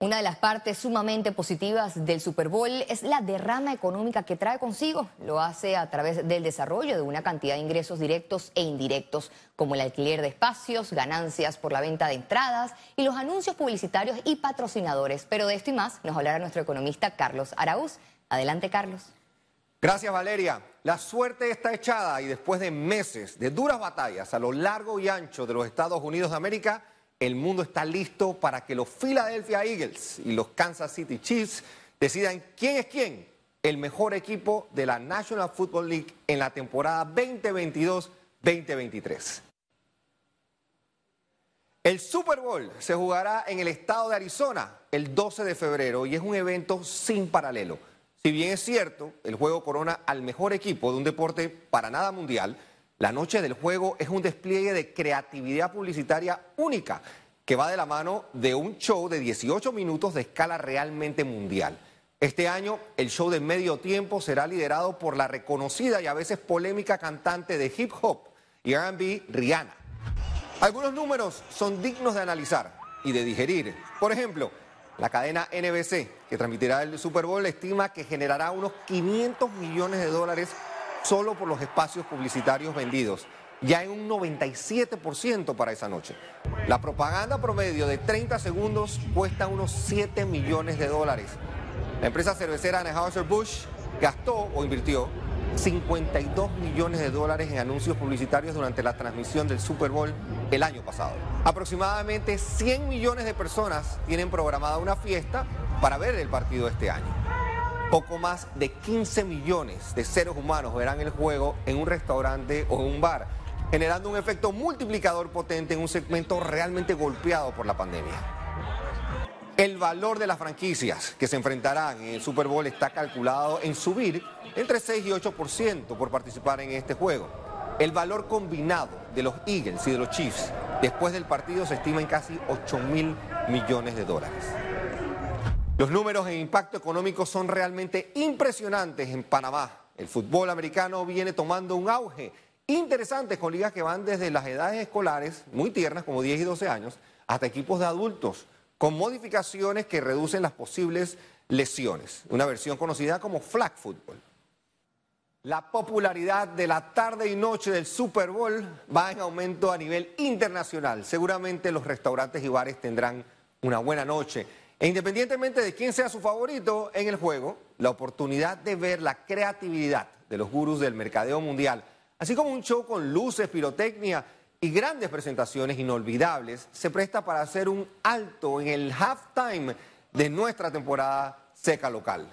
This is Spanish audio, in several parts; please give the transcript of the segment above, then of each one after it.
Una de las partes sumamente positivas del Super Bowl es la derrama económica que trae consigo. Lo hace a través del desarrollo de una cantidad de ingresos directos e indirectos, como el alquiler de espacios, ganancias por la venta de entradas y los anuncios publicitarios y patrocinadores. Pero de esto y más nos hablará nuestro economista Carlos Araúz. Adelante, Carlos. Gracias, Valeria. La suerte está echada y después de meses de duras batallas a lo largo y ancho de los Estados Unidos de América, el mundo está listo para que los Philadelphia Eagles y los Kansas City Chiefs decidan quién es quién, el mejor equipo de la National Football League en la temporada 2022-2023. El Super Bowl se jugará en el estado de Arizona el 12 de febrero y es un evento sin paralelo. Si bien es cierto, el juego corona al mejor equipo de un deporte para nada mundial, la noche del juego es un despliegue de creatividad publicitaria única que va de la mano de un show de 18 minutos de escala realmente mundial. Este año el show de medio tiempo será liderado por la reconocida y a veces polémica cantante de hip hop y RB Rihanna. Algunos números son dignos de analizar y de digerir. Por ejemplo, la cadena NBC, que transmitirá el Super Bowl, estima que generará unos 500 millones de dólares solo por los espacios publicitarios vendidos, ya en un 97% para esa noche. La propaganda promedio de 30 segundos cuesta unos 7 millones de dólares. La empresa cervecera Anheuser-Busch gastó o invirtió 52 millones de dólares en anuncios publicitarios durante la transmisión del Super Bowl el año pasado. Aproximadamente 100 millones de personas tienen programada una fiesta para ver el partido este año. Poco más de 15 millones de seres humanos verán el juego en un restaurante o en un bar, generando un efecto multiplicador potente en un segmento realmente golpeado por la pandemia. El valor de las franquicias que se enfrentarán en el Super Bowl está calculado en subir entre 6 y 8% por participar en este juego. El valor combinado de los Eagles y de los Chiefs después del partido se estima en casi 8 mil millones de dólares. Los números en impacto económico son realmente impresionantes en Panamá. El fútbol americano viene tomando un auge interesante con ligas que van desde las edades escolares, muy tiernas, como 10 y 12 años, hasta equipos de adultos con modificaciones que reducen las posibles lesiones, una versión conocida como flag football. La popularidad de la tarde y noche del Super Bowl va en aumento a nivel internacional. Seguramente los restaurantes y bares tendrán una buena noche. E independientemente de quién sea su favorito en el juego, la oportunidad de ver la creatividad de los gurús del mercadeo mundial, así como un show con luces, pirotecnia y grandes presentaciones inolvidables, se presta para hacer un alto en el halftime de nuestra temporada seca local.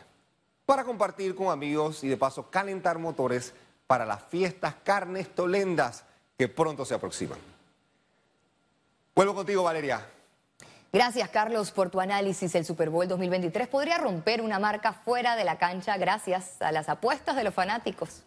Para compartir con amigos y de paso calentar motores para las fiestas carnes tolendas que pronto se aproximan. Vuelvo contigo, Valeria. Gracias, Carlos, por tu análisis. El Super Bowl 2023 podría romper una marca fuera de la cancha gracias a las apuestas de los fanáticos.